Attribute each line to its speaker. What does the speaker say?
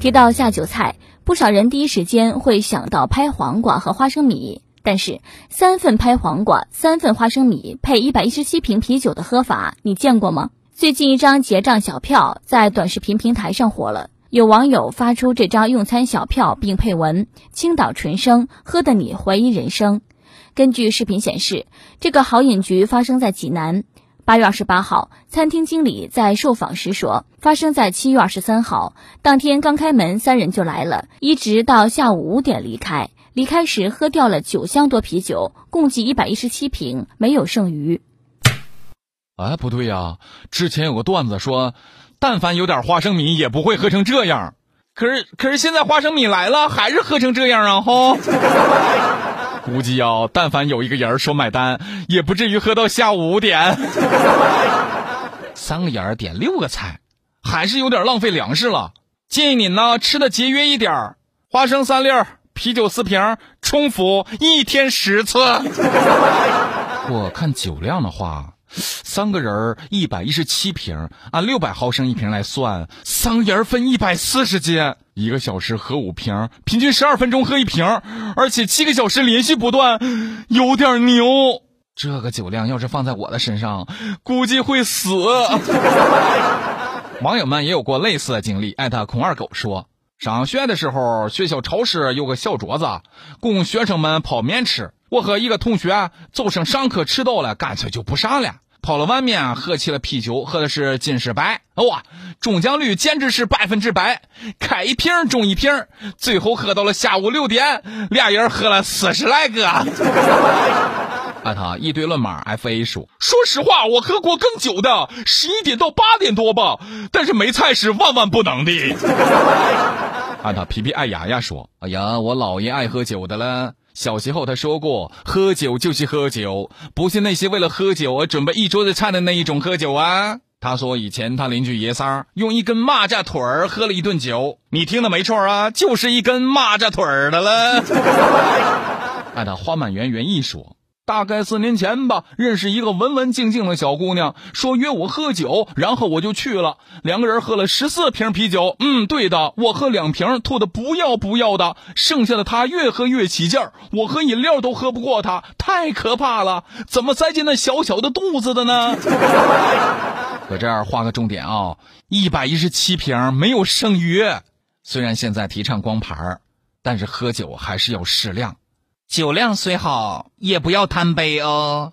Speaker 1: 提到下酒菜，不少人第一时间会想到拍黄瓜和花生米。但是三份拍黄瓜、三份花生米配一百一十七瓶啤酒的喝法，你见过吗？最近一张结账小票在短视频平台上火了，有网友发出这张用餐小票，并配文：“青岛纯生，喝的你怀疑人生。”根据视频显示，这个好饮局发生在济南。八月二十八号，餐厅经理在受访时说，发生在七月二十三号，当天刚开门，三人就来了，一直到下午五点离开。离开时喝掉了九箱多啤酒，共计一百一十七瓶，没有剩余。
Speaker 2: 哎，不对呀，之前有个段子说，但凡有点花生米，也不会喝成这样。可是，可是现在花生米来了，还是喝成这样啊！吼。估计要但凡有一个人说买单，也不至于喝到下午五点。三个人点六个菜，还是有点浪费粮食了。建议你呢吃的节约一点花生三粒，啤酒四瓶，冲服一天十次。我看酒量的话。三个人一百一十七瓶，按六百毫升一瓶来算，三个人分一百四十斤，一个小时喝五瓶，平均十二分钟喝一瓶，而且七个小时连续不断，有点牛。这个酒量要是放在我的身上，估计会死。网友们也有过类似的经历。艾特孔二狗说，上学的时候，学校超市有个小桌子，供学生们泡面吃。我和一个同学早上上课迟到了，干脆就不上了。泡了碗面，喝起了啤酒，喝的是金士百，哇，中奖率简直是百分之百，开一瓶中一瓶，最后喝到了下午六点，俩人喝了四十来个。啊，他一堆乱码 F A 说，说实话，我喝过更久的，十一点到八点多吧，但是没菜是万万不能的。啊，他皮皮爱牙牙说，哎呀，我姥爷爱喝酒的了。小时候他说过，喝酒就是喝酒，不是那些为了喝酒而准备一桌子菜的那一种喝酒啊。他说以前他邻居爷仨用一根蚂蚱腿儿喝了一顿酒，你听的没错啊，就是一根蚂蚱腿儿的了。按照花满园园艺说。大概四年前吧，认识一个文文静静的小姑娘，说约我喝酒，然后我就去了。两个人喝了十四瓶啤酒，嗯，对的，我喝两瓶，吐的不要不要的，剩下的她越喝越起劲儿，我喝饮料都喝不过她，太可怕了，怎么塞进那小小的肚子的呢？搁这儿画个重点啊，一百一十七瓶没有剩余。虽然现在提倡光盘，但是喝酒还是要适量。酒量虽好，也不要贪杯哦。